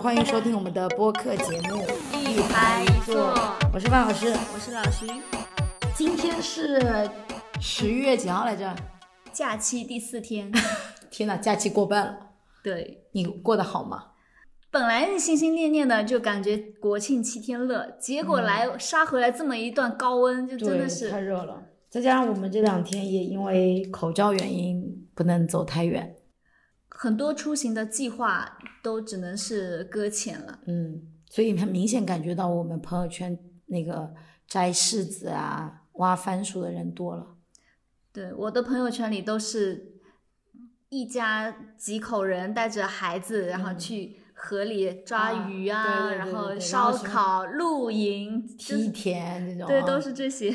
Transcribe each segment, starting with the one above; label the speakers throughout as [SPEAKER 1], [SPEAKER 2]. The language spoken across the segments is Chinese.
[SPEAKER 1] 欢迎收听我们的播客节目《
[SPEAKER 2] 一拍一坐》，
[SPEAKER 1] 我是范老师，
[SPEAKER 2] 我是老徐。
[SPEAKER 1] 今天是十月几号来着？
[SPEAKER 2] 假期第四天。
[SPEAKER 1] 天哪，假期过半了。
[SPEAKER 2] 对，
[SPEAKER 1] 你过得好吗？
[SPEAKER 2] 本来心心念念的，就感觉国庆七天乐，结果来杀回来这么一段高温，就真的是
[SPEAKER 1] 太热了。再加上我们这两天也因为口罩原因不能走太远，
[SPEAKER 2] 很多出行的计划都只能是搁浅了。
[SPEAKER 1] 嗯，所以很明显感觉到我们朋友圈那个摘柿子啊、挖番薯的人多了。
[SPEAKER 2] 对，我的朋友圈里都是一家几口人带着孩子，然后去河里抓鱼
[SPEAKER 1] 啊，
[SPEAKER 2] 然后烧烤、露营、
[SPEAKER 1] 梯田这种，
[SPEAKER 2] 对，都是这些。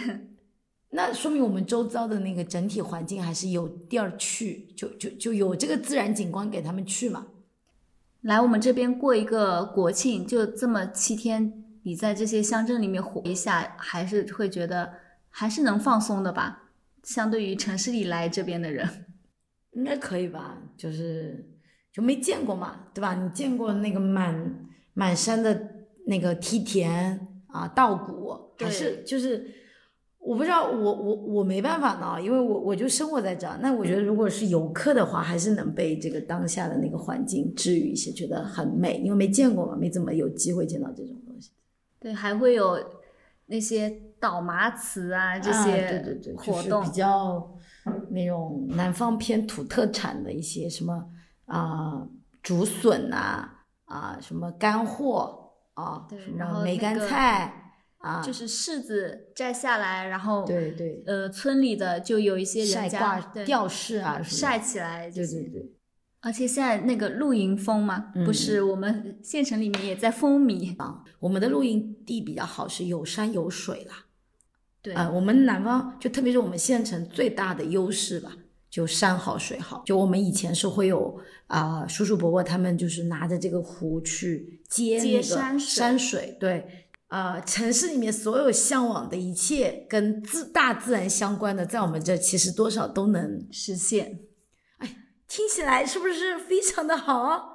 [SPEAKER 1] 那说明我们周遭的那个整体环境还是有地儿去，就就就有这个自然景观给他们去嘛。
[SPEAKER 2] 来我们这边过一个国庆，就这么七天，你在这些乡镇里面活一下，还是会觉得还是能放松的吧？相对于城市里来这边的人，
[SPEAKER 1] 应该可以吧？就是就没见过嘛，对吧？你见过那个满满山的那个梯田啊、稻谷，还是就是。我不知道，我我我没办法呢，因为我我就生活在这儿。那我觉得，如果是游客的话，还是能被这个当下的那个环境治愈一些，觉得很美，因为没见过嘛，没怎么有机会见到这种东西。
[SPEAKER 2] 对，还会有那些倒麻糍啊这些
[SPEAKER 1] 对对对
[SPEAKER 2] 活动，
[SPEAKER 1] 比较那种南方偏土特产的一些什么啊竹笋呐啊什么干货啊，
[SPEAKER 2] 然后
[SPEAKER 1] 梅干菜。啊，
[SPEAKER 2] 就是柿子摘下来，然后
[SPEAKER 1] 对对，
[SPEAKER 2] 呃，村里的就有一些人家
[SPEAKER 1] 吊饰啊，
[SPEAKER 2] 晒起来，
[SPEAKER 1] 对对对。
[SPEAKER 2] 而且现在那个露营风嘛，不是我们县城里面也在风靡
[SPEAKER 1] 啊。我们的露营地比较好，是有山有水啦。
[SPEAKER 2] 对
[SPEAKER 1] 啊，我们南方就特别是我们县城最大的优势吧，就山好水好。就我们以前是会有啊，叔叔伯伯他们就是拿着这个壶去接那个山水，对。呃，城市里面所有向往的一切跟自大自然相关的，在我们这其实多少都能
[SPEAKER 2] 实现。
[SPEAKER 1] 哎，听起来是不是非常的好？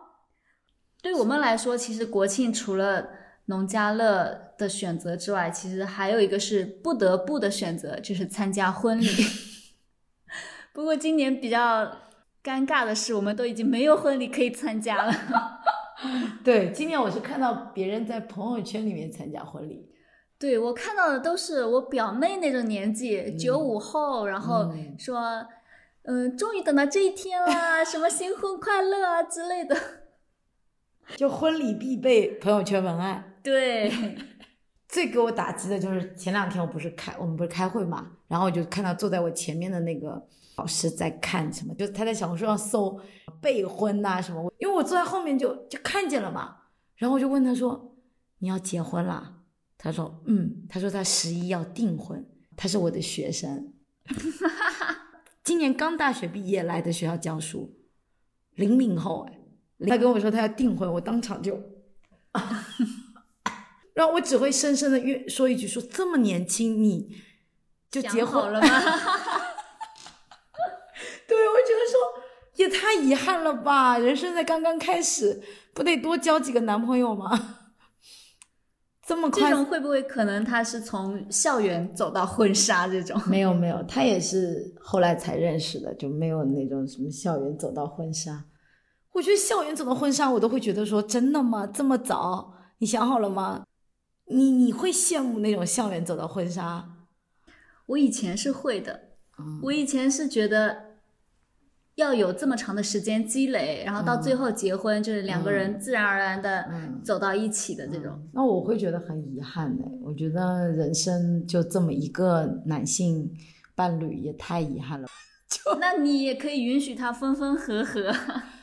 [SPEAKER 2] 对我们来说，其实国庆除了农家乐的选择之外，其实还有一个是不得不的选择，就是参加婚礼。不过今年比较尴尬的是，我们都已经没有婚礼可以参加了。
[SPEAKER 1] 对，今年我是看到别人在朋友圈里面参加婚礼，
[SPEAKER 2] 对我看到的都是我表妹那种年纪，九五后，然后说，嗯，终于等到这一天了，什么新婚快乐啊之类的，
[SPEAKER 1] 就婚礼必备朋友圈文案。
[SPEAKER 2] 对，
[SPEAKER 1] 最给我打击的就是前两天我不是开我们不是开会嘛，然后我就看到坐在我前面的那个。老师在看什么？就是他在小红书上搜备婚呐什么。因为我坐在后面就就看见了嘛，然后我就问他说：“你要结婚啦？”他说：“嗯。”他说他十一要订婚。他是我的学生，今年刚大学毕业来的学校教书，零零后哎。他跟我说他要订婚，我当场就，然后我只会深深的越说一句说这么年轻你就结婚
[SPEAKER 2] 了吗？
[SPEAKER 1] 也太遗憾了吧！人生才刚刚开始，不得多交几个男朋友吗？这么快？
[SPEAKER 2] 这种会不会可能他是从校园走到婚纱这种？
[SPEAKER 1] 没有没有，他也是后来才认识的，就没有那种什么校园走到婚纱。我觉得校园走到婚纱，我都会觉得说真的吗？这么早？你想好了吗？你你会羡慕那种校园走到婚纱？
[SPEAKER 2] 我以前是会的，我以前是觉得。要有这么长的时间积累，然后到最后结婚，就是两个人自然而然的走到一起的这种。
[SPEAKER 1] 那我会觉得很遗憾呢。我觉得人生就这么一个男性伴侣也太遗憾了。
[SPEAKER 2] 那你也可以允许他分分合合，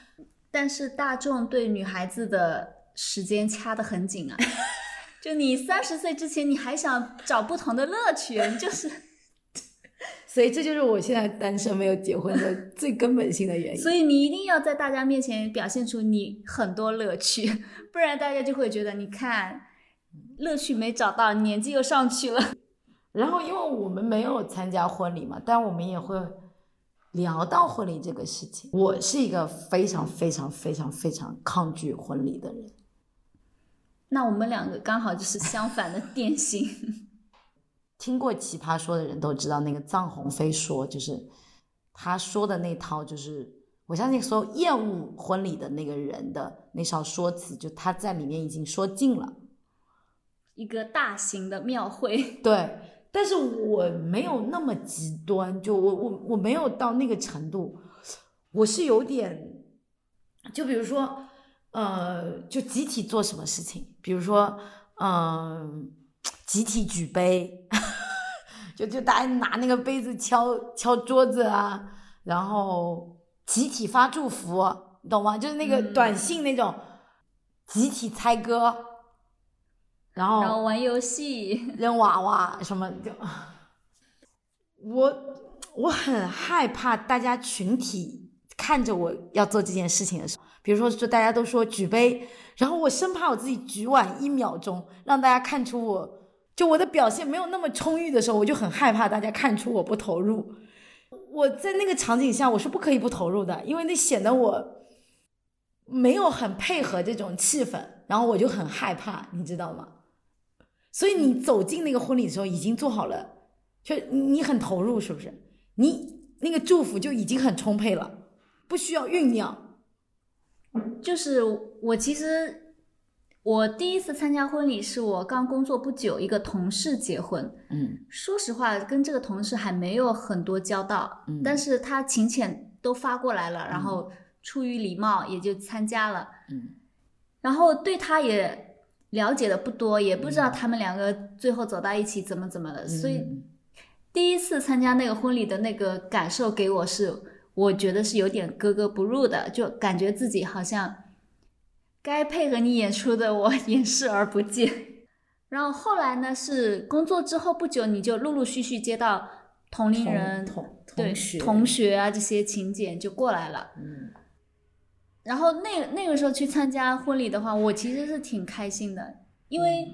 [SPEAKER 2] 但是大众对女孩子的时间掐得很紧啊。就你三十岁之前，你还想找不同的乐趣，你就是。
[SPEAKER 1] 所以这就是我现在单身没有结婚的 最根本性的原因。
[SPEAKER 2] 所以你一定要在大家面前表现出你很多乐趣，不然大家就会觉得你看乐趣没找到，年纪又上去了。
[SPEAKER 1] 然后因为我们没有参加婚礼嘛，但我们也会聊到婚礼这个事情。我是一个非常非常非常非常抗拒婚礼的人，
[SPEAKER 2] 那我们两个刚好就是相反的典型。
[SPEAKER 1] 听过《奇葩说》的人都知道，那个臧鸿飞说，就是他说的那套，就是我相信所有厌恶婚礼的那个人的那套说辞，就他在里面已经说尽了。
[SPEAKER 2] 一个大型的庙会，
[SPEAKER 1] 对，但是我没有那么极端，就我我我没有到那个程度，我是有点，就比如说，呃，就集体做什么事情，比如说，嗯、集体举杯，就就大家拿那个杯子敲敲桌子啊，然后集体发祝福，你懂吗？就是那个
[SPEAKER 2] 嗯
[SPEAKER 1] 短信那种，集体猜歌。然后
[SPEAKER 2] 然后玩游戏，
[SPEAKER 1] 扔娃娃什么就，我我很害怕大家群体看着我要做这件事情的时候，比如说就大家都说举杯，然后我生怕我自己举晚一秒钟，让大家看出我就我的表现没有那么充裕的时候，我就很害怕大家看出我不投入。我在那个场景下我是不可以不投入的，因为那显得我没有很配合这种气氛，然后我就很害怕，你知道吗？所以你走进那个婚礼的时候，已经做好了，就你很投入，是不是？你那个祝福就已经很充沛了，不需要酝酿。
[SPEAKER 2] 就是我其实我第一次参加婚礼是我刚工作不久，一个同事结婚。
[SPEAKER 1] 嗯。
[SPEAKER 2] 说实话，跟这个同事还没有很多交道，
[SPEAKER 1] 嗯。
[SPEAKER 2] 但是他请柬都发过来了，然后出于礼貌也就参加了，
[SPEAKER 1] 嗯。
[SPEAKER 2] 然后对他也了解的不多，也不知道他们两个最后走到一起怎么怎么的，所以
[SPEAKER 1] 嗯。
[SPEAKER 2] 第一次参加那个婚礼的那个感受给我是，我觉得是有点格格不入的，就感觉自己好像该配合你演出的我 演视而不见。然后后来呢，是工作之后不久，你就陆陆续续接到同龄人、
[SPEAKER 1] 同
[SPEAKER 2] 对
[SPEAKER 1] 同学
[SPEAKER 2] 同学啊这些请柬就过来了。
[SPEAKER 1] 嗯
[SPEAKER 2] 然后那那个时候去参加婚礼的话，我其实是挺开心的，因为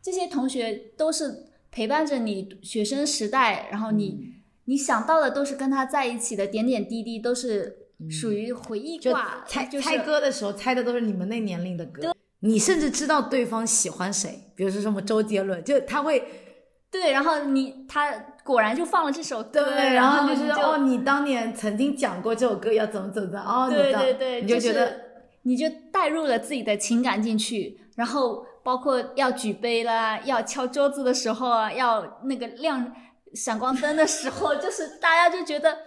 [SPEAKER 2] 这些同学都是陪伴着你学生时代，然后你、你想到的都是跟他在一起的点点滴滴，都是属于回忆
[SPEAKER 1] 就
[SPEAKER 2] 挂，
[SPEAKER 1] 猜
[SPEAKER 2] 就是
[SPEAKER 1] 猜歌的时候猜的都是你们那年龄的歌，你甚至知道对方喜欢谁，比如说什么周杰伦，就他会
[SPEAKER 2] 对，然后你他果然就放了这首歌，
[SPEAKER 1] 对，
[SPEAKER 2] 然
[SPEAKER 1] 然后
[SPEAKER 2] 你
[SPEAKER 1] 就是哦，你当年曾经讲过这首歌要怎么怎么怎么，哦，
[SPEAKER 2] 对对对，
[SPEAKER 1] 你就觉得。
[SPEAKER 2] 你就带入了自己的情感进去，然后包括要举杯啦，要敲桌子的时候啊，要那个亮闪光灯的时候，就是大家就觉得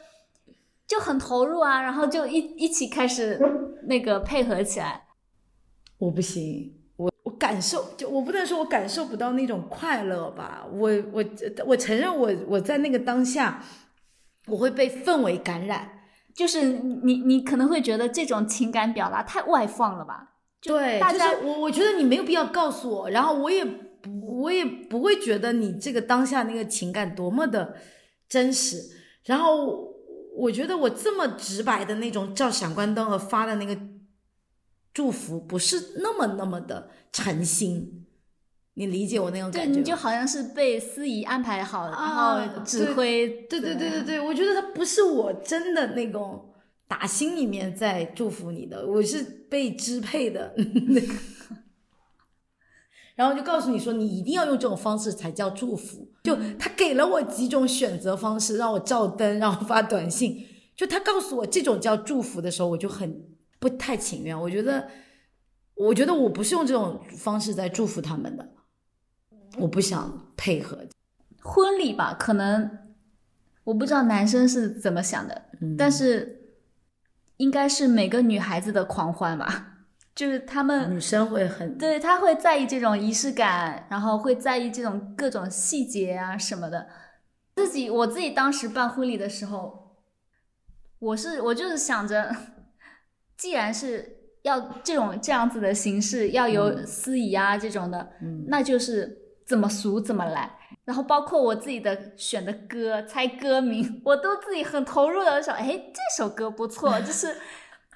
[SPEAKER 2] 就很投入啊，然后就一一起开始那个配合起来。
[SPEAKER 1] 我不行，我我感受就我不能说我感受不到那种快乐吧，我我我承认我我在那个当下，我会被氛围感染。
[SPEAKER 2] 就是你你可能会觉得这种情感表达太外放了吧？就
[SPEAKER 1] 对，
[SPEAKER 2] 大家
[SPEAKER 1] 就是我我觉得你没有必要告诉我，然后我也不我也不会觉得你这个当下那个情感多么的真实，然后我觉得我这么直白的那种照闪光灯和发的那个祝福，不是那么那么的诚心，你理解我那种，感觉吗？
[SPEAKER 2] 你就好像是被司仪安排好，然
[SPEAKER 1] 啊
[SPEAKER 2] 后指挥。
[SPEAKER 1] 对对对对对，我觉得他不是我真的那种打心里面在祝福你的，我是被支配的那个。然后就告诉你说，你一定要用这种方式才叫祝福。就他给了我几种选择方式，让我照灯，让我发短信。就他告诉我这种叫祝福的时候，我就很不太情愿。我觉得，我觉得我不是用这种方式在祝福他们的，我不想配合。
[SPEAKER 2] 婚礼吧，可能我不知道男生是怎么想的，
[SPEAKER 1] 嗯
[SPEAKER 2] 但是应该是每个女孩子的狂欢吧，就是他们
[SPEAKER 1] 女生会很
[SPEAKER 2] 对他会在意这种仪式感，然后会在意这种各种细节啊什么的。自己我自己当时办婚礼的时候，我是我就是想着，既然是要这种这样子的形式，要有
[SPEAKER 1] 嗯
[SPEAKER 2] 司仪啊这种的，
[SPEAKER 1] 嗯
[SPEAKER 2] 那就是怎么俗怎么来。然后包括我自己的选的歌，猜歌名，我都自己很投入的想，哎，这首歌不错，就是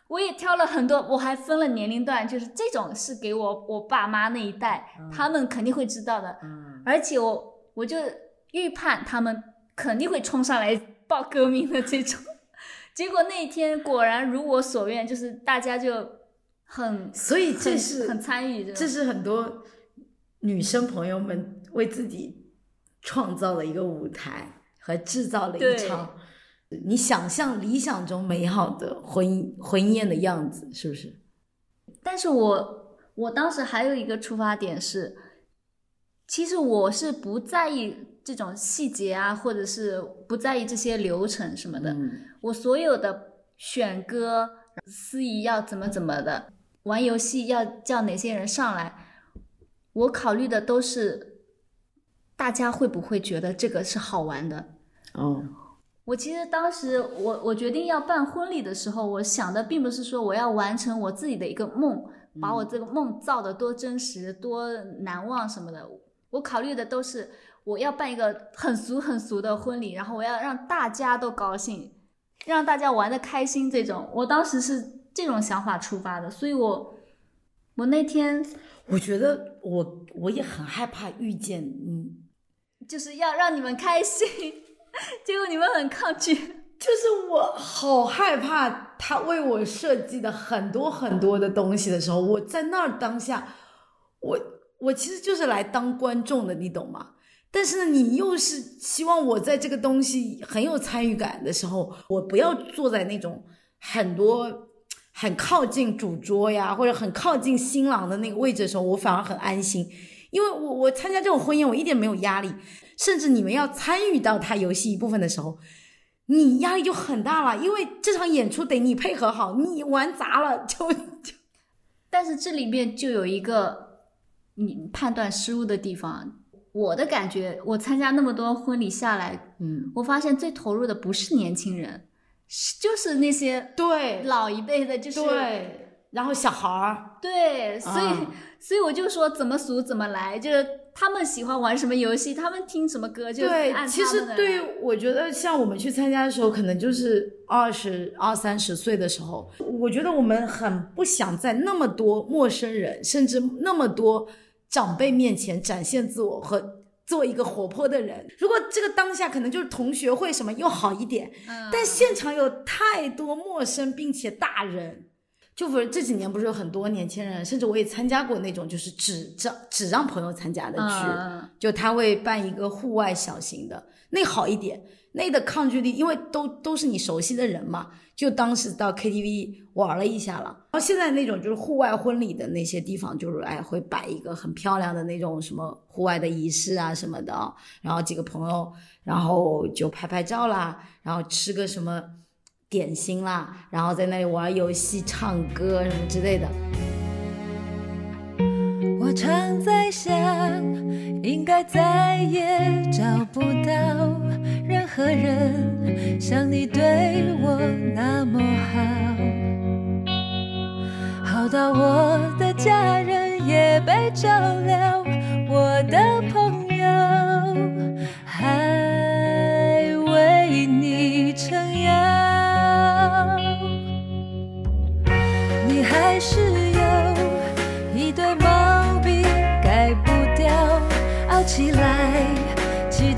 [SPEAKER 2] 我也挑了很多，我还分了年龄段，就是这种是给我我爸妈那一代，他们肯定会知道的，
[SPEAKER 1] 嗯
[SPEAKER 2] 而且我我就预判他们肯定会冲上来报歌名的这种。结果那一天果然如我所愿，就是大家就很
[SPEAKER 1] 所以这是
[SPEAKER 2] 很参与这种，
[SPEAKER 1] 这是很多女生朋友们为自己创造了一个舞台和制造了一场你想象理想中美好的婚婚宴的样子，是不是？
[SPEAKER 2] 但是我我当时还有一个出发点是，其实我是不在意这种细节啊，或者是不在意这些流程什么的。
[SPEAKER 1] 嗯
[SPEAKER 2] 我所有的选歌、司仪要怎么怎么的，玩游戏要叫哪些人上来，我考虑的都是大家会不会觉得这个是好玩的。
[SPEAKER 1] 哦，
[SPEAKER 2] 我其实当时我我决定要办婚礼的时候，我想的并不是说我要完成我自己的一个梦，把我这个梦造的多真实、多难忘什么的。我考虑的都是我要办一个很俗很俗的婚礼，然后我要让大家都高兴，让大家玩的开心。这种我当时是这种想法出发的，所以我我那天
[SPEAKER 1] 我觉得我我也很害怕遇见嗯，
[SPEAKER 2] 就是要让你们开心，结果你们很抗拒。
[SPEAKER 1] 就是我好害怕他为我设计的很多很多的东西的时候，我在那儿当下，我我其实就是来当观众的，你懂吗？但是，你又是希望我在这个东西很有参与感的时候，我不要坐在那种很多很靠近主桌呀，或者很靠近新郎的那个位置的时候，我反而很安心，因为我我参加这种婚宴，我一点没有压力，甚至你们要参与到他游戏一部分的时候，你压力就很大了，因为这场演出得你配合好，你玩砸了 就就。
[SPEAKER 2] 但是这里面就有一个你判断失误的地方。我的感觉，我参加那么多婚礼下来，
[SPEAKER 1] 嗯，
[SPEAKER 2] 我发现最投入的不是年轻人，是就是那些
[SPEAKER 1] 对
[SPEAKER 2] 老一辈的，就是
[SPEAKER 1] 对，然后小孩儿，
[SPEAKER 2] 对所以、
[SPEAKER 1] 啊。
[SPEAKER 2] 所以我就说怎么俗怎么来，就是他们喜欢玩什么游戏，他们听什么歌，就
[SPEAKER 1] 对，其实对于我觉得像我们去参加的时候，可能就是二十二三十岁的时候，我觉得我们很不想在那么多陌生人，甚至那么多长辈面前展现自我和。做一个活泼的人，如果这个当下可能就是同学会什么又好一点，
[SPEAKER 2] 嗯
[SPEAKER 1] 但现场有太多陌生并且大人，就不是这几年不是有很多年轻人，甚至我也参加过那种就是只让只让朋友参加的局，
[SPEAKER 2] 嗯
[SPEAKER 1] 就他会办一个户外小型的，那好一点，那的抗拒力，因为都都是你熟悉的人嘛，就当时到 KTV 玩了一下了。然后现在那种就是户外婚礼的那些地方，就是哎会摆一个很漂亮的那种什么户外的仪式啊什么的啊，然后几个朋友，然后就拍拍照啦，然后吃个什么点心啦，然后在那里玩游戏、唱歌什么之类的。
[SPEAKER 3] 我常在想，应该再也找不到任何人像你对我那么好，好到我的家人也被照料，我的朋友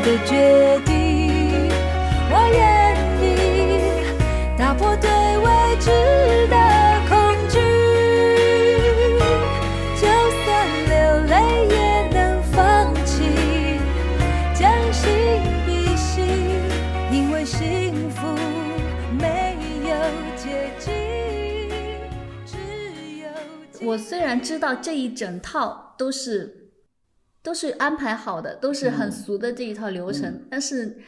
[SPEAKER 3] 的决定，我愿意打破对未知的恐惧，就算流泪也能放弃，将心比心，因为幸福没有捷径，只有
[SPEAKER 2] 我虽然知道这一整套都是都是安排好的，都是很俗的这一套流程，但是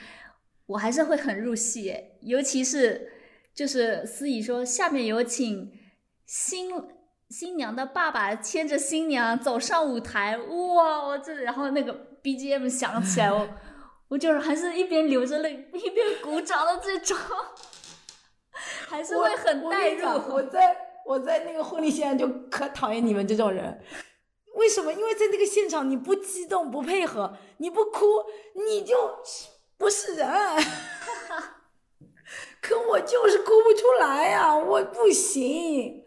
[SPEAKER 2] 我还是会很入戏，尤其是就是司仪说下面有请新新娘的爸爸牵着新娘走上舞台，哇，我这然后那个 BGM 响起来，我 我就是还是一边流着泪一边鼓掌的这种，还是会很带入。
[SPEAKER 1] 我在我在那个婚礼现场就可讨厌你们这种人。为什么？因为在那个现场，你不激动、不配合、你不哭，你就不是人。可我就是哭不出来呀、我不行。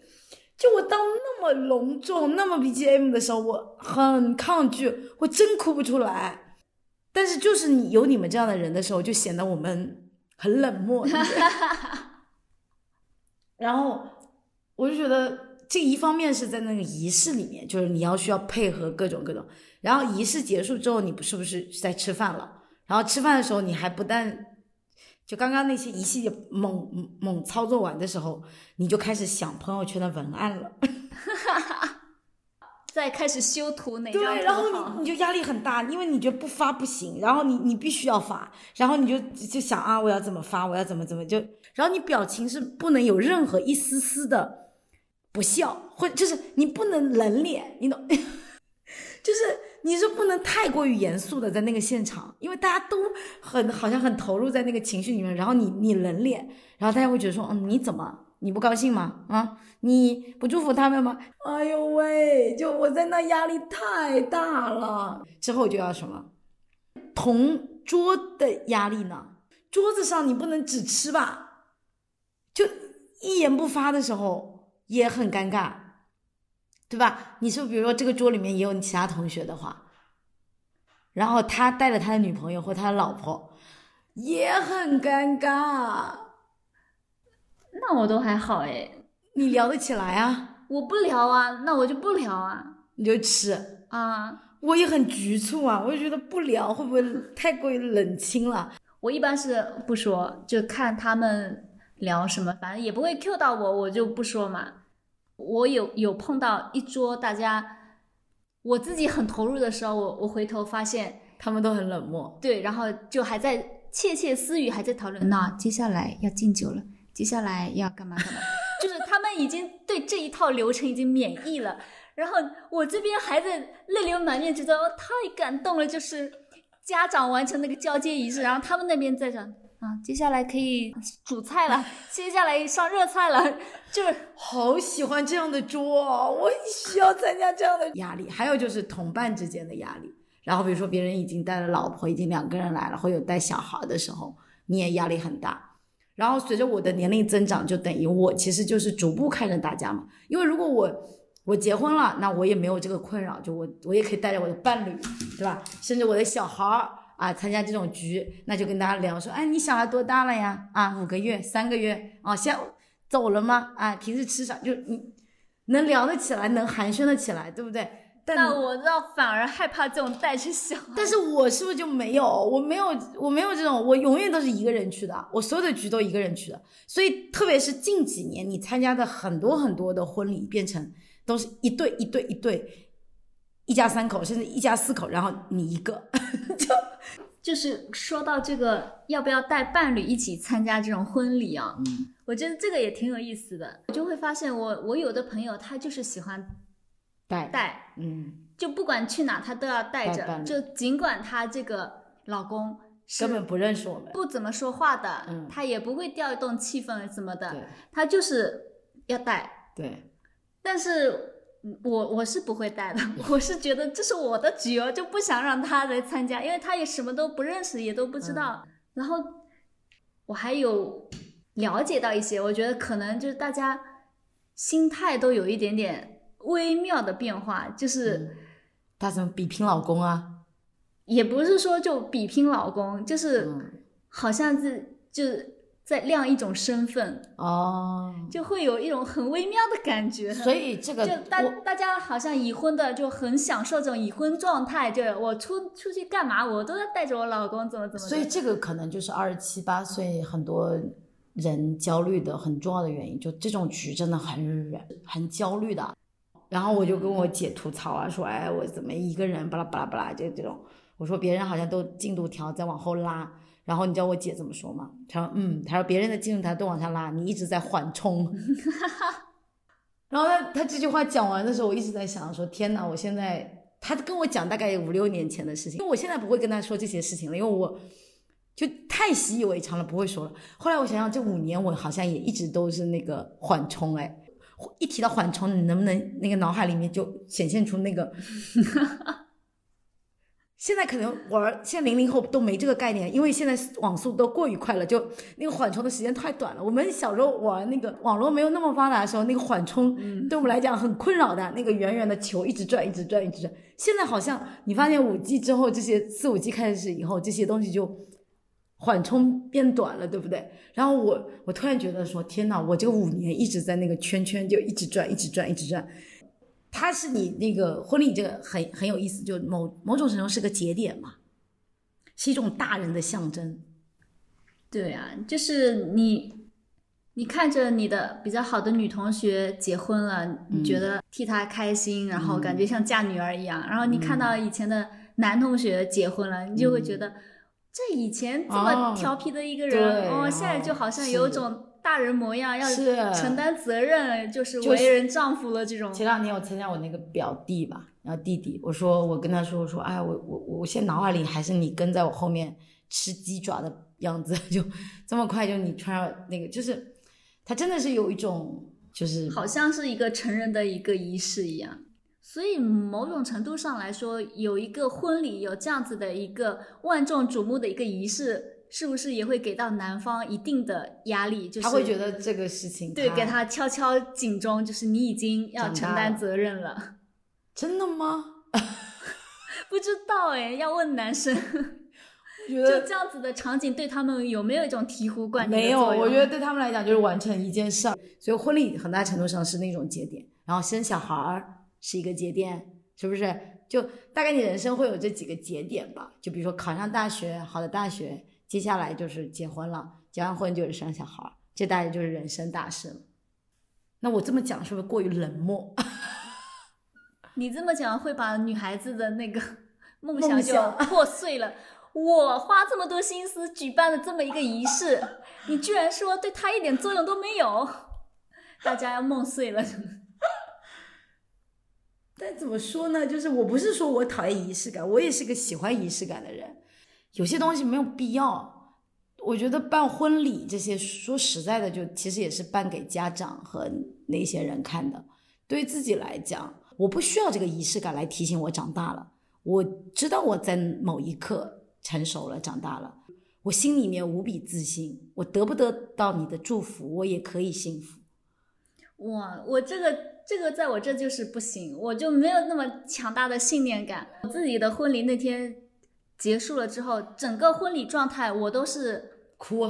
[SPEAKER 1] 就我当那么隆重、那么 BGM 的时候，我很抗拒，我真哭不出来。但是就是你有你们这样的人的时候，就显得我们很冷漠，对不对？然后我就觉得，这一方面是在那个仪式里面，就是你要需要配合各种各种。然后仪式结束之后，你不是不是在吃饭了？然后吃饭的时候，你还不但就刚刚那些一系列猛猛操作完的时候，你就开始想朋友圈的文案了。
[SPEAKER 2] 再开始修图哪张
[SPEAKER 1] 对，然后你你就压力很大，因为你觉得不发不行，然后你你必须要发，然后你就就想啊，我要怎么发，我要怎么怎么就，然后你表情是不能有任何一丝丝的不笑，或者就是你不能冷脸，你懂？就是你是不能太过于严肃的在那个现场，因为大家都很好像很投入在那个情绪里面，然后你你冷脸，然后大家会觉得说，嗯，你怎么你不高兴吗？啊，你不祝福他们吗？哎呦喂，就我在那压力太大了。之后就要什么？同桌的压力呢？桌子上你不能只吃吧？就一言不发的时候也很尴尬，对吧？你说，比如说这个桌里面也有你其他同学的话，然后他带着他的女朋友或他的老婆，也很尴尬。
[SPEAKER 2] 那我都还好哎，
[SPEAKER 1] 你聊得起来啊？
[SPEAKER 2] 我不聊啊，那我就不聊啊
[SPEAKER 1] 你就吃。
[SPEAKER 2] 啊。
[SPEAKER 1] 我也很局促啊，我就觉得不聊会不会太过于冷清了？
[SPEAKER 2] 我一般是不说，就看他们聊什么，反正也不会 Q 到我，我就不说嘛。我有有碰到一桌大家，我自己很投入的时候，我我回头发现，
[SPEAKER 1] 他们都很冷漠。
[SPEAKER 2] 对，然后就还在窃窃私语，还在讨论，那接下来要敬酒了，接下来要干嘛干嘛，就是他们已经对这一套流程已经免疫了，然后我这边还在泪流满面，觉得哦太感动了，就是家长完成那个交接仪式，然后他们那边在讲啊，接下来可以煮菜了，接下来上热菜了，就是
[SPEAKER 1] 好喜欢这样的桌哦，我需要参加这样的压力。还有就是同伴之间的压力，然后比如说别人已经带了老婆，已经两个人来了，或有带小孩的时候，你也压力很大。然后随着我的年龄增长，就等于我其实就是逐步看着大家嘛。因为如果我我结婚了，那我也没有这个困扰，就我我也可以带着我的伴侣，对吧？甚至我的小孩儿啊，参加这种局，那就跟大家聊说，哎，你小孩多大了呀？啊，五个月、三个月，哦，现在走了吗？啊，平时吃啥？就你能聊得起来，能寒暄得起来，对不对？但
[SPEAKER 2] 那我倒反而害怕这种带着小孩，
[SPEAKER 1] 但是我是不是就没有？我没有，我没有这种，我永远都是一个人去的，我所有的局都一个人去的。所以，特别是近几年，你参加的很多很多的婚礼，变成都是一对一对一对，一家三口，甚至一家四口，然后你一个，就
[SPEAKER 2] 就是说到这个要不要带伴侣一起参加这种婚礼啊？
[SPEAKER 1] 嗯，
[SPEAKER 2] 我觉得这个也挺有意思的，我就会发现我我有的朋友他就是喜欢
[SPEAKER 1] 带，
[SPEAKER 2] 带，
[SPEAKER 1] 嗯，
[SPEAKER 2] 就不管去哪他都要带着，
[SPEAKER 1] 带
[SPEAKER 2] 就尽管他这个老公
[SPEAKER 1] 根本不认识我们，
[SPEAKER 2] 不怎么说话的，
[SPEAKER 1] 嗯
[SPEAKER 2] 他也不会调动气氛什么的，他就是要带。
[SPEAKER 1] 对，
[SPEAKER 2] 但是我我是不会带的，我是觉得这是我的局哦，就不想让他来参加，因为他也什么都不认识，也都不知道。然后我还有了解到一些，我觉得可能就是大家心态都有一点点微妙的变化，就是
[SPEAKER 1] 他怎么比拼老公啊？
[SPEAKER 2] 也不是说就比拼老公，就是
[SPEAKER 1] 嗯，
[SPEAKER 2] 好像是就是在亮一种身份，
[SPEAKER 1] 哦，
[SPEAKER 2] 就会有一种很微妙的感觉。
[SPEAKER 1] 所以这个
[SPEAKER 2] 就大大家好像已婚的就很享受这种已婚状态，就我出出去干嘛，我都要带着我老公怎么怎么。
[SPEAKER 1] 所以这个可能就是二十七八岁很多人焦虑的很重要的原因，就这种局真的很很焦虑的。然后我就跟我姐吐槽啊，说哎，我怎么一个人巴拉巴拉巴拉，就这种，我说别人好像都进度条在往后拉，然后你知道我姐怎么说吗？她说嗯，她说别人的金字塔都往下拉，你一直在缓冲。然后她她这句话讲完的时候，我一直在想说天哪，我现在她跟我讲大概五六年前的事情，因为我现在不会跟她说这些事情了，因为我就太习以为常了，不会说了。后来我想想，这五年我好像也一直都是那个缓冲，哎，一提到缓冲，你能不能那个脑海里面就显现出那个？现在可能玩，现在零零后都没这个概念，因为现在网速都过于快了，就那个缓冲的时间太短了。我们小时候玩那个网络没有那么发达的时候，那个缓冲对我们来讲很困扰的。那个圆圆的球一直转，一直转，一直转。现在好像你发现五 G 之后，这些四五 G 开始以后，这些东西就缓冲变短了，对不对？然后我我突然觉得说，天呐，我这个五年一直在那个圈圈就一直转，一直转，一直转。它是你那个婚礼，这个很很有意思，就某某种程度是个节点嘛，是一种大人的象征。
[SPEAKER 2] 对啊，就是你，你看着你的比较好的女同学结婚了，你觉得替她开心，然后感觉像嫁女儿一样。然后你看到以前的男同学结婚了，你就会觉得，这以前这么调皮的一个人，哦，现在就好像有种。大人模样要承担责任，就是为人丈夫了。这种
[SPEAKER 1] 前两天我参加我那个表弟吧，然后弟弟，我说我跟他说，我说哎，我我我现在脑海里还是你跟在我后面吃鸡爪的样子，就这么快就你穿上那个，就是他真的是有一种就是
[SPEAKER 2] 好像是一个成人的一个仪式一样。所以某种程度上来说，有一个婚礼有这样子的一个万众瞩目的一个仪式。是不是也会给到男方一定的压力？就是
[SPEAKER 1] 他会觉得这个事情
[SPEAKER 2] 对，给他敲敲警钟，就是你已经要承担责任了。
[SPEAKER 1] 真的吗？
[SPEAKER 2] 不知道哎，要问男生。就这样子的场景对他们有没有一种醍醐灌顶？
[SPEAKER 1] 没有，我觉得对他们来讲就是完成一件事儿。所以婚礼很大程度上是那种节点，然后生小孩儿是一个节点，是不是？就大概你人生会有这几个节点吧。就比如说考上大学，好的大学。接下来就是结婚了，结完婚就是生小孩，这大概就是人生大事了。那我这么讲是不是过于冷漠？
[SPEAKER 2] 你这么讲会把女孩子的那个 梦想就破碎了。我花这么多心思举办了这么一个仪式，你居然说对他一点作用都没有，大家要梦碎了。
[SPEAKER 1] 但怎么说呢？就是我不是说我讨厌仪式感，我也是个喜欢仪式感的人。有些东西没有必要，我觉得办婚礼这些，说实在的，就其实也是办给家长和那些人看的。对于自己来讲，我不需要这个仪式感来提醒我长大了。我知道我在某一刻成熟了，长大了，我心里面无比自信。我得不得到你的祝福，我也可以幸福。
[SPEAKER 2] 哇，我这个这个在我这就是不行，我就没有那么强大的信念感。我自己的婚礼那天。结束了之后，整个婚礼状态我都是
[SPEAKER 1] 哭，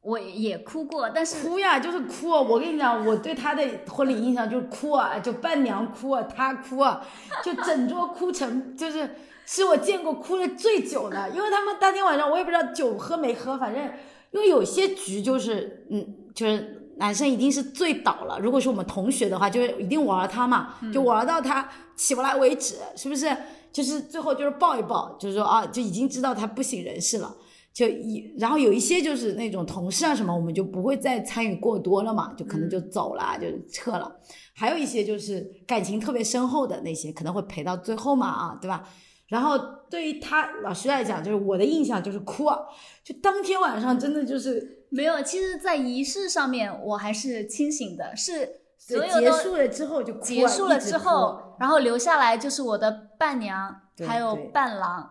[SPEAKER 2] 我也哭过，但是
[SPEAKER 1] 哭呀，就是哭。我跟你讲，我对他的婚礼印象就是哭啊，就伴娘哭啊，他哭啊，就整桌哭成，就是是我见过哭的最久的。因为他们当天晚上我也不知道酒喝没喝，反正因为有些局就是嗯，就是男生一定是醉倒了。如果是我们同学的话，就是一定玩他嘛，就玩到他起不来为止，是不是？就是最后就是抱一抱，就是说啊，就已经知道他不省人事了，就一然后有一些就是那种同事啊什么，我们就不会再参与过多了嘛，就可能就走了，就撤了。还有一些就是感情特别深厚的那些，可能会陪到最后嘛，啊，对吧？然后对于他老师来讲，就是我的印象就是哭，啊就当天晚上真的就是
[SPEAKER 2] 没有。其实，在仪式上面我还是清醒的，是。所有
[SPEAKER 1] 结束了之后就
[SPEAKER 2] 结束了之后，然后留下来就是我的伴娘还有伴郎，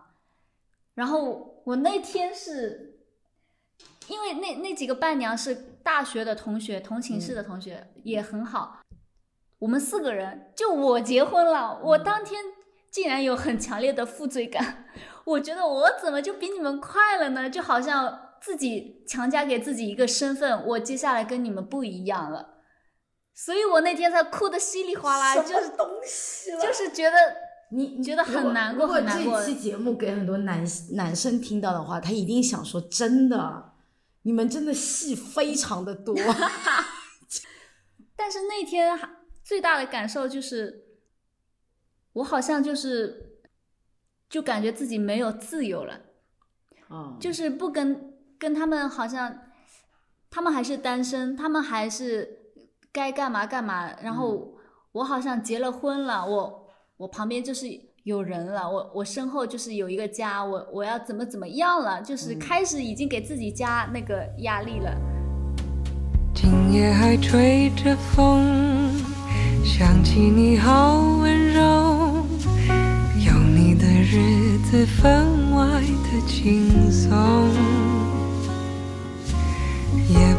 [SPEAKER 2] 然后我那天是，因为那那几个伴娘是大学的同学，同寝室的同学也很好，我们四个人就我结婚了，我当天竟然有很强烈的负罪感，我觉得我怎么就比你们快了呢？就好像自己强加给自己一个身份，我接下来跟你们不一样了。所以我那天才哭的稀里哗啦，就是
[SPEAKER 1] 东西
[SPEAKER 2] 就是觉得
[SPEAKER 1] 你你
[SPEAKER 2] 觉得很难过，很难
[SPEAKER 1] 过。这期节目给很多男男生听到的话，他一定想说：真的，你们真的戏非常的多。
[SPEAKER 2] 但是那天最大的感受就是，我好像就是就感觉自己没有自由了，
[SPEAKER 1] 嗯，
[SPEAKER 2] 就是不跟跟他们好像，他们还是单身，他们还是该干嘛干嘛，然后我好像结了婚了，我我旁边就是有人了，我我身后就是有一个家，我我要怎么怎么样了，就是开始已经给自己加那个压力了。
[SPEAKER 3] 今夜还吹着风，想起你好温柔，有你的日子分外的轻松，也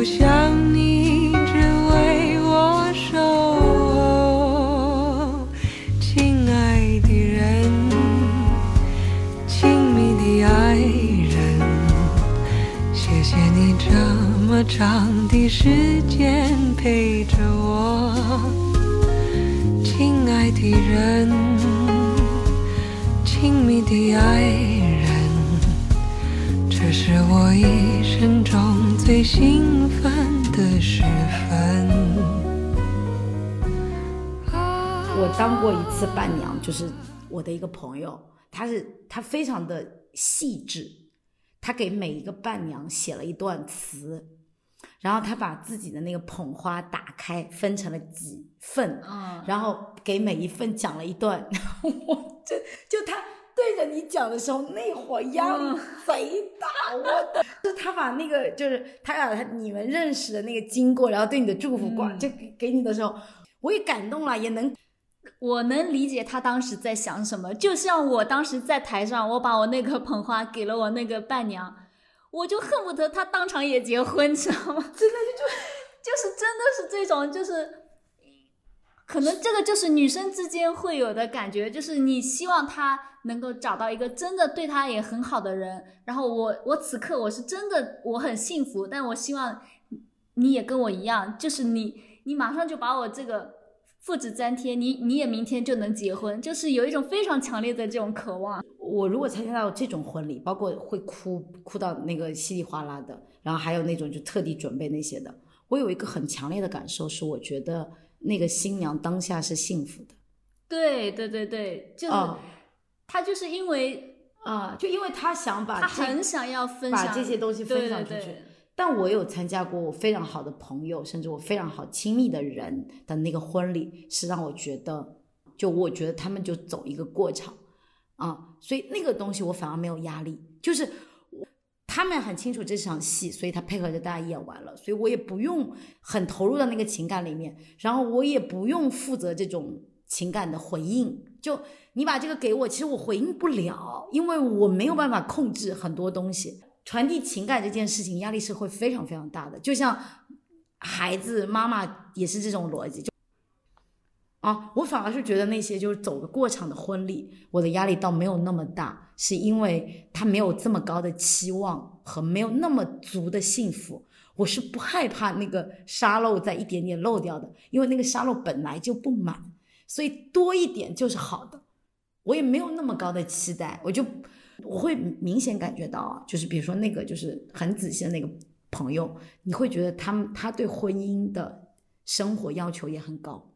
[SPEAKER 3] 就像你只为我守候，亲爱的人。亲密的爱人，谢谢你这么长的时间陪着我，亲爱的人，亲密的爱人，这是我一兴奋的时分。
[SPEAKER 1] 我当过一次伴娘，就是我的一个朋友，他是他非常的细致，他给每一个伴娘写了一段词，然后他把自己的那个捧花打开，分成了几份，
[SPEAKER 2] 嗯，
[SPEAKER 1] 然后给每一份讲了一段，我这就他对着你讲的时候，那会儿压力贼大，我的，就他把那个就是他把他你们认识的那个经过，然后对你的祝福挂，
[SPEAKER 2] 嗯。
[SPEAKER 1] 就给给你的时候，我也感动了，也能
[SPEAKER 2] 我能理解他当时在想什么，就像我当时在台上，我把我那个捧花给了我那个伴娘，我就恨不得他当场也结婚，知道吗？真的就就是真的是这种，就是可能这个就是女生之间会有的感觉，就是你希望他能够找到一个真的对他也很好的人，然后我我此刻我是真的我很幸福，但我希望你也跟我一样，就是你你马上就把我这个。复制粘贴，你你也明天就能结婚，就是有一种非常强烈的这种渴望。
[SPEAKER 1] 我如果参加到这种婚礼，包括会哭哭到那个稀里哗啦的，然后还有那种就特地准备那些的，我有一个很强烈的感受是，我觉得那个新娘当下是幸福的。
[SPEAKER 2] 对对对对，就是、
[SPEAKER 1] 啊
[SPEAKER 2] 他就是因为
[SPEAKER 1] 啊，就因为他想把
[SPEAKER 2] 他很想要分享
[SPEAKER 1] 把这些东西分享出去。
[SPEAKER 2] 对对对
[SPEAKER 1] 但我有参加过我非常好的朋友，甚至我非常好亲密的人的那个婚礼，是让我觉得，就我觉得他们就走一个过场啊，所以那个东西我反而没有压力，就是我他们很清楚这场戏，所以他配合着大家演完了，所以我也不用很投入到那个情感里面，然后我也不用负责这种情感的回应，就你把这个给我，其实我回应不了，因为我没有办法控制很多东西。传递情感这件事情压力是会非常非常大的，就像孩子妈妈也是这种逻辑，就啊，我反而是觉得那些就是走个过场的婚礼，我的压力倒没有那么大，是因为他没有这么高的期望和没有那么足的幸福，我是不害怕那个沙漏在一点点漏掉的，因为那个沙漏本来就不满，所以多一点就是好的，我也没有那么高的期待，我就。我会明显感觉到，就是比如说那个就是很仔细的那个朋友，你会觉得他们他对婚姻的生活要求也很高。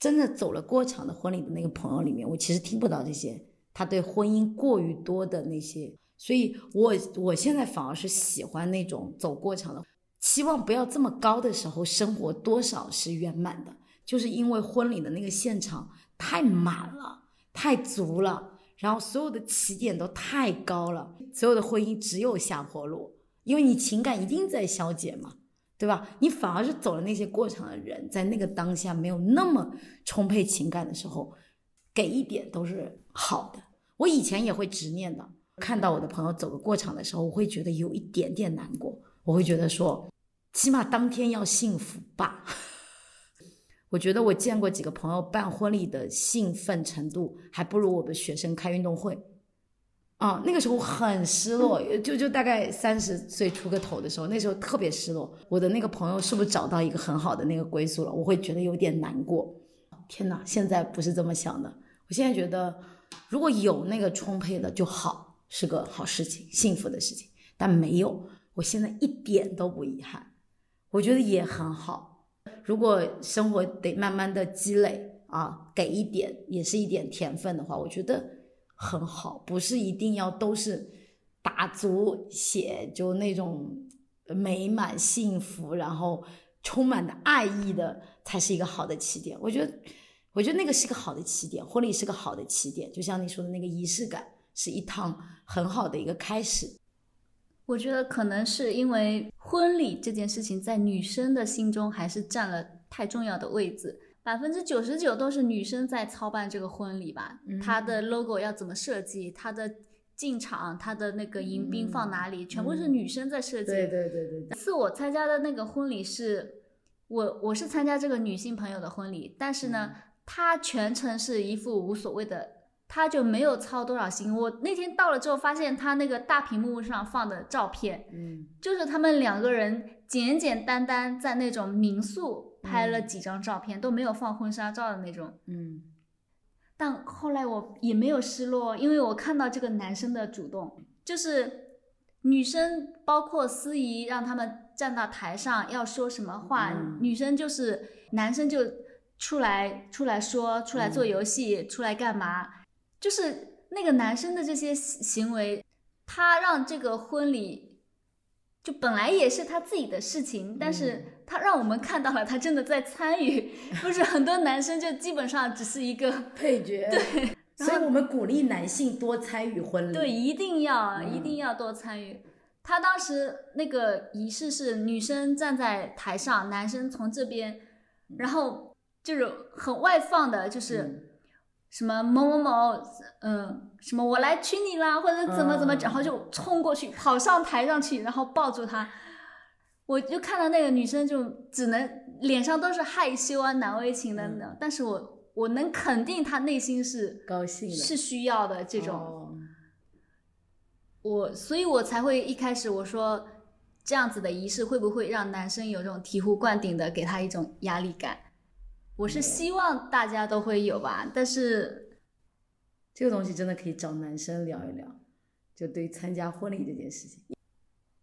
[SPEAKER 1] 真的走了过场的婚礼的那个朋友里面，我其实听不到这些他对婚姻过于多的那些，所以我我现在反而是喜欢那种走过场的，期望不要这么高的时候，生活多少是圆满的，就是因为婚礼的那个现场太满了，太足了。然后所有的起点都太高了，所有的婚姻只有下坡路，因为你情感一定在消解嘛，对吧？你反而是走了那些过场的人，在那个当下没有那么充沛情感的时候，给一点都是好的。我以前也会执念的，看到我的朋友走个过场的时候，我会觉得有一点点难过，我会觉得说，起码当天要幸福吧。我觉得我见过几个朋友办婚礼的兴奋程度，还不如我的学生开运动会。啊，那个时候很失落，就就大概三十岁出个头的时候，那时候特别失落。我的那个朋友是不是找到一个很好的那个归宿了？我会觉得有点难过。天哪，现在不是这么想的。我现在觉得，如果有那个充沛的就好，是个好事情，幸福的事情。但没有，我现在一点都不遗憾，我觉得也很好。如果生活得慢慢的积累啊，给一点也是一点甜分的话，我觉得。很好，不是一定要都是打足血，就那种美满幸福，然后充满的爱意的，才是一个好的起点。我觉得，我觉得那个是个好的起点，婚礼是个好的起点，就像你说的那个仪式感，是一趟很好的一个开始。
[SPEAKER 2] 我觉得可能是因为婚礼这件事情在女生的心中还是占了太重要的位置。百分之九十九都是女生在操办这个婚礼吧？嗯她的 logo 要怎么设计？她的进场，她的那个迎宾放哪里？全部是女生在设计。
[SPEAKER 1] 对对对对。
[SPEAKER 2] 次我参加的那个婚礼是，我我是参加这个女性朋友的婚礼，但是呢，她全程是一副无所谓的，他就没有操多少心。我那天到了之后，发现他那个大屏幕上放的照片，
[SPEAKER 1] 嗯，
[SPEAKER 2] 就是他们两个人简简单单在那种民宿。拍了几张照片都没有放婚纱照的那种，
[SPEAKER 1] 嗯，
[SPEAKER 2] 但后来我也没有失落，因为我看到这个男生的主动，就是女生包括司仪让他们站到台上要说什么话，女生就是男生就出来出来说出来做游戏出来干嘛，就是那个男生的这些行为，他让这个婚礼就本来也是他自己的事情，但是。他让我们看到了，他真的在参与，不是很多男生就基本上只是一个
[SPEAKER 1] 配角。
[SPEAKER 2] 对，
[SPEAKER 1] 所以我们鼓励男性多参与婚礼。
[SPEAKER 2] 对，一定要一定要多参与。他当时那个仪式是女生站在台上，男生从这边，然后就是很外放的，就是什么某某某，嗯，什么我来娶你啦，或者怎么怎么，然后就冲过去跑上台上去，然后抱住他。我就看到那个女生，就只能脸上都是害羞啊、难为情的那，但是我我能肯定她内心是
[SPEAKER 1] 高兴的，
[SPEAKER 2] 是需要的这种。我所以，我才会一开始我说这样子的仪式会不会让男生有这种醍醐灌顶的，给他一种压力感？我是希望大家都会有吧，但是
[SPEAKER 1] 这个东西真的可以找男生聊一聊，就对参加婚礼这件事情。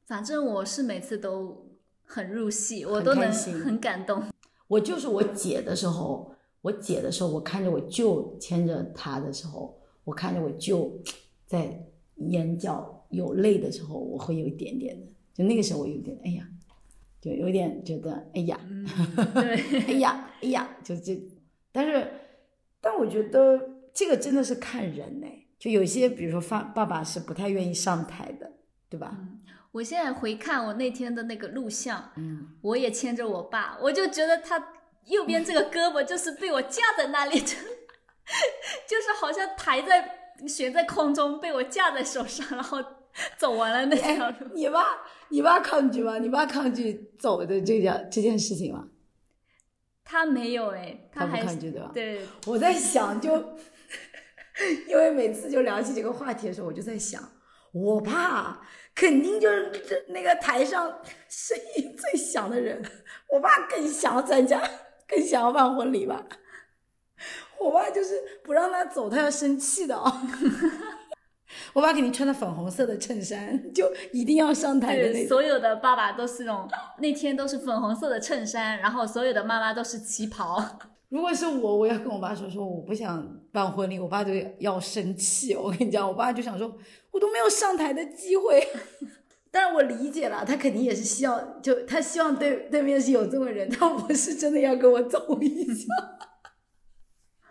[SPEAKER 2] 反正我是每次都。很入戏，我都能很感动。
[SPEAKER 1] 我就是我姐的时候，我姐的时候，我看着我舅牵着她的时候，我看着我舅在眼角有泪的时候，我会有一点点的。就那个时候，我有点哎呀，就有点觉得哎呀，
[SPEAKER 2] 对，
[SPEAKER 1] 哎呀，哎呀，就就，但是，但我觉得这个真的是看人呢。就有些，比如说爸爸爸是不太愿意上台的，对吧？
[SPEAKER 2] 我现在回看我那天的那个录像，
[SPEAKER 1] 嗯，
[SPEAKER 2] 我也牵着我爸，我就觉得他右边这个胳膊就是被我架在那里，就 就是好像抬在悬在空中，被我架在手上，然后走完了那条路。
[SPEAKER 1] 你爸，你爸抗拒吗？你爸抗拒走的这件这件事情吗？
[SPEAKER 2] 他没有哎，
[SPEAKER 1] 他不抗拒对我在想，就因为每次就聊起这个话题的时候，我就在想，我爸。肯定就是这那个台上声音最响的人，我爸更想要参加，更想要办婚礼吧。我爸就是不让他走，他要生气的哦。我爸给你穿的粉红色的衬衫，就一定要上台的那种。
[SPEAKER 2] 所有的爸爸都是那种，那天都是粉红色的衬衫，然后所有的妈妈都是旗袍。
[SPEAKER 1] 如果是我，我要跟我爸说说我不想办婚礼，我爸就要生气。我跟你讲，我爸就想说。我都没有上台的机会，但是我理解了，他肯定也是希望，就他希望对对面是有这么人，他不是真的要跟我走一下，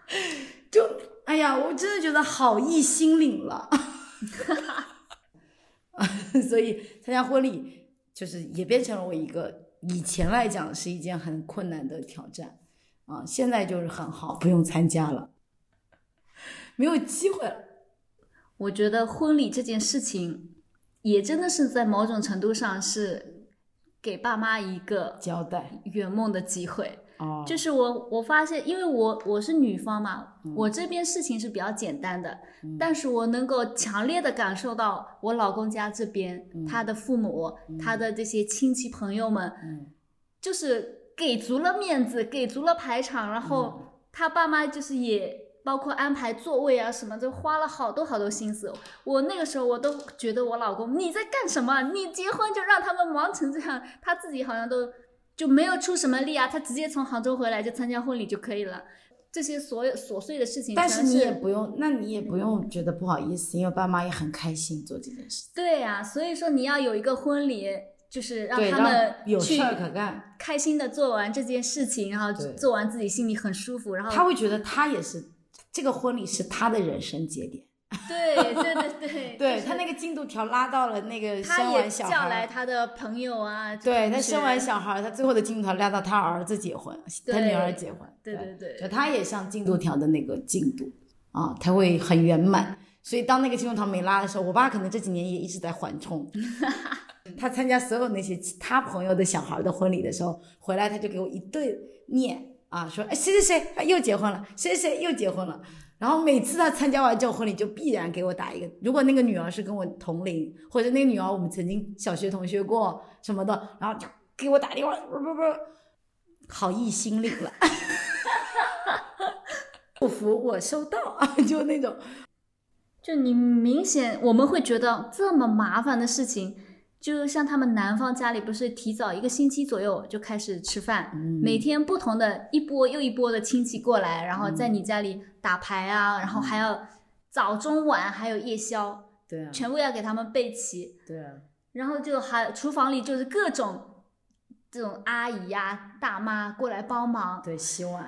[SPEAKER 1] 就哎呀，我真的觉得好意心领了，所以参加婚礼就是也变成了我一个以前来讲是一件很困难的挑战啊，现在就是很好，不用参加了，没有机会了。
[SPEAKER 2] 我觉得婚礼这件事情，也真的是在某种程度上是给爸妈一个
[SPEAKER 1] 交代、
[SPEAKER 2] 圆梦的机会。
[SPEAKER 1] 哦，
[SPEAKER 2] 就是我我发现，因为我我是女方嘛，
[SPEAKER 1] 嗯
[SPEAKER 2] 我这边事情是比较简单的，但是我能够强烈的感受到我老公家这边、他的父母、他的这些亲戚朋友们，
[SPEAKER 1] 嗯
[SPEAKER 2] 就是给足了面子，给足了排场，然后他爸妈就是也。包括安排座位啊什么，就花了好多好多心思。我那个时候我都觉得我老公你在干什么？你结婚就让他们忙成这样，他自己好像都就没有出什么力啊，他直接从杭州回来就参加婚礼就可以了。这些所有琐碎的事情，
[SPEAKER 1] 但是你也不用，那你也不用觉得不好意思，因为爸妈也很开心做这件事，
[SPEAKER 2] 对呀、所以说你要有一个婚礼，就是让，他们
[SPEAKER 1] 有事儿可干，
[SPEAKER 2] 开心的做完这件事情，然后做完自己心里很舒服，然后
[SPEAKER 1] 他会觉得他也是这个婚礼是他的人生节点，
[SPEAKER 2] 对对对对，
[SPEAKER 1] 对
[SPEAKER 2] 就是
[SPEAKER 1] 他那个进度条拉到了那个生
[SPEAKER 2] 他也
[SPEAKER 1] 完小
[SPEAKER 2] 叫来。他的朋友啊，
[SPEAKER 1] 对他生完小孩，他最后的进度条拉到他儿子结婚，他女儿结婚，
[SPEAKER 2] 对对对
[SPEAKER 1] 就他也像进度条的那个进度啊，他会很圆满。所以当那个进度条没拉的时候，我爸可能这几年也一直在缓冲。他参加所有那些其他朋友的小孩的婚礼的时候，回来他就给我一顿念啊，说哎谁谁谁啊又结婚了，谁谁谁又结婚了。然后每次他参加完这种婚礼，就必然给我打一个。如果那个女儿是跟我同龄，或者那个女儿我们曾经小学同学过什么的，然后就给我打电话，不不不，好意心领了。祝福我收到啊，就那种，
[SPEAKER 2] 就你明显我们会觉得这么麻烦的事情，就像他们男方家里不是提早一个星期左右就开始吃饭，
[SPEAKER 1] 嗯
[SPEAKER 2] 每天不同的一波又一波的亲戚过来，然后在你家里打牌啊，然后还要早中晚还有夜宵，
[SPEAKER 1] 对啊，
[SPEAKER 2] 全部要给他们备齐，
[SPEAKER 1] 对啊，
[SPEAKER 2] 然后就还厨房里就是各种这种阿姨呀、大妈过来帮忙，
[SPEAKER 1] 对，洗碗。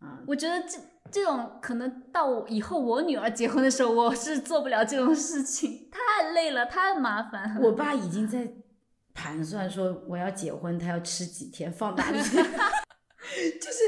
[SPEAKER 1] 啊，
[SPEAKER 2] 我觉得这这种可能到我以后我女儿结婚的时候，我是做不了这种事情，太累了，太麻烦。
[SPEAKER 1] 我爸已经在盘算说我要结婚，他要吃几天，放哪里？就是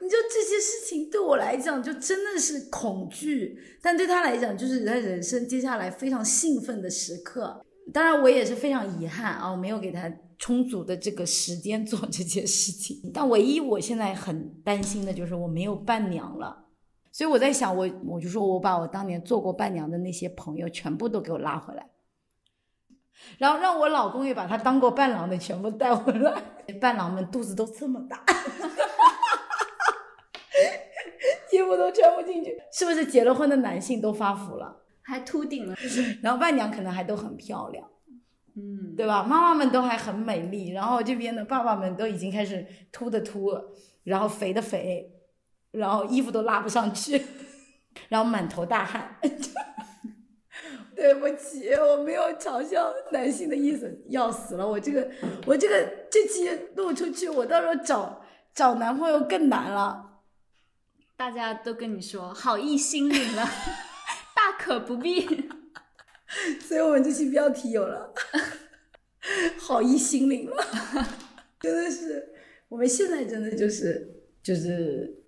[SPEAKER 1] 你知道这些事情对我来讲就真的是恐惧，但对他来讲就是他人生接下来非常兴奋的时刻。当然，我也是非常遗憾啊，我没有给他充足的这个时间做这件事情。但唯一我现在很担心的就是我没有伴娘了。所以我在想，我我就说我把我当年做过伴娘的那些朋友全部都给我拉回来，然后让我老公也把他当过伴郎的全部带回来。伴郎们肚子都这么大，衣服都穿不进去，是不是结了婚的男性都发福了？
[SPEAKER 2] 还秃顶了，
[SPEAKER 1] 然后伴娘可能还都很漂亮，
[SPEAKER 2] 嗯，
[SPEAKER 1] 对吧？妈妈们都还很美丽，然后这边的爸爸们都已经开始秃的秃，然后肥的肥，然后衣服都拉不上去，然后满头大汗。对不起，我没有嘲笑男性的意思，要死了！我这个，我这个这期录出去，我到时候找找男朋友更难了。
[SPEAKER 2] 大家都跟你说好意心领了，大可不必。
[SPEAKER 1] 所以我们这期标题有了，好意心领了，真的是，我们现在真的就是就是，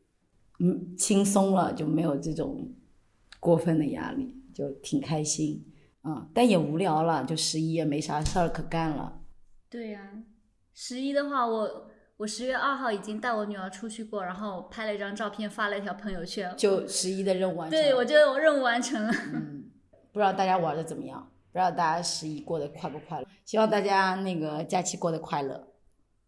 [SPEAKER 1] 嗯，轻松了，就没有这种过分的压力，就挺开心，嗯，但也无聊了，就十一也没啥事儿可干了，
[SPEAKER 2] 对呀、十一的话，我我十月二号已经带我女儿出去过，然后拍了一张照片，发了一条朋友圈。
[SPEAKER 1] 就十一的任务完成了。
[SPEAKER 2] 对，我觉得我任务完成了。
[SPEAKER 1] 嗯，不知道大家玩的怎么样，不知道大家十一过得快不快乐，希望大家那个假期过得快乐。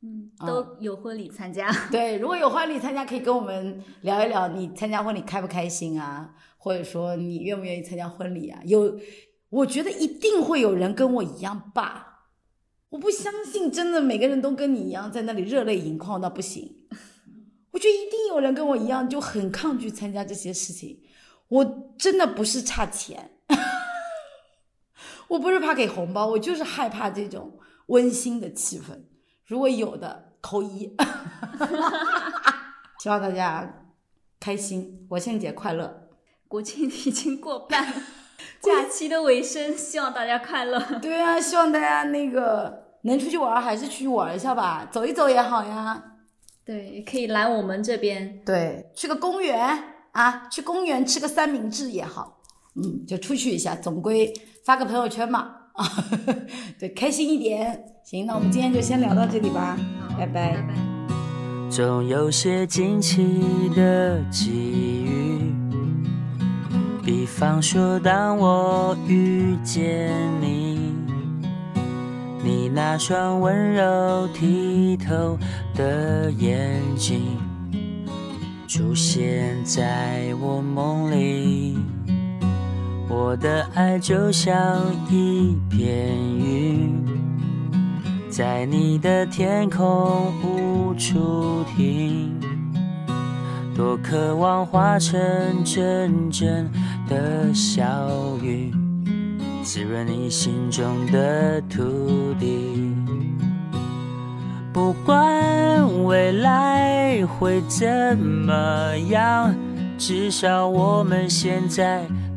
[SPEAKER 2] 嗯，
[SPEAKER 1] 啊
[SPEAKER 2] 都有婚礼参加。
[SPEAKER 1] 对，如果有婚礼参加，可以跟我们聊一聊，你参加婚礼开不开心啊？或者说你愿不愿意参加婚礼啊？有，我觉得一定会有人跟我一样吧。我不相信，真的每个人都跟你一样在那里热泪盈眶到不行。我觉得一定有人跟我一样就很抗拒参加这些事情。我真的不是差钱，我不是怕给红包，我就是害怕这种温馨的气氛。如果有的扣一，希望大家开心，国庆节快乐。
[SPEAKER 2] 国庆已经过半，假期的尾声，希望大家快乐。
[SPEAKER 1] 对啊，希望大家那个能出去玩还是出去玩一下吧，走一走也好呀。
[SPEAKER 2] 对，可以来我们这边。
[SPEAKER 1] 对，去个公园啊，去公园吃个三明治也好。嗯，就出去一下，总归发个朋友圈嘛。啊，对，开心一点。行，那我们今天就先聊到这里吧，拜拜
[SPEAKER 2] 拜拜。
[SPEAKER 4] 总有些惊奇的际遇，比方说当我遇见你，你那双温柔剔透的眼睛出现在我梦里，我的爱就像一片云。在你的天空无处停，多渴望化成阵阵的小雨，滋润你心中的土地。不管未来会怎么样，至少我们现在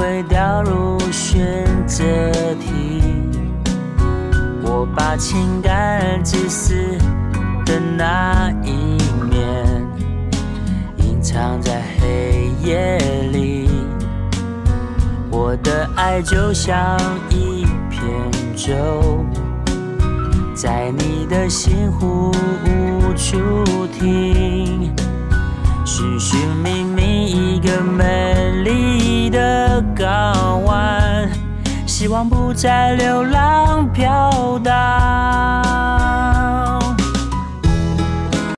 [SPEAKER 4] 会掉入选择题，我把情感自私的那一面隐藏在黑夜里。我的爱就像一片舟，在你的心湖无处停。寻寻觅觅一个美丽的港湾，希望不再流浪飘荡。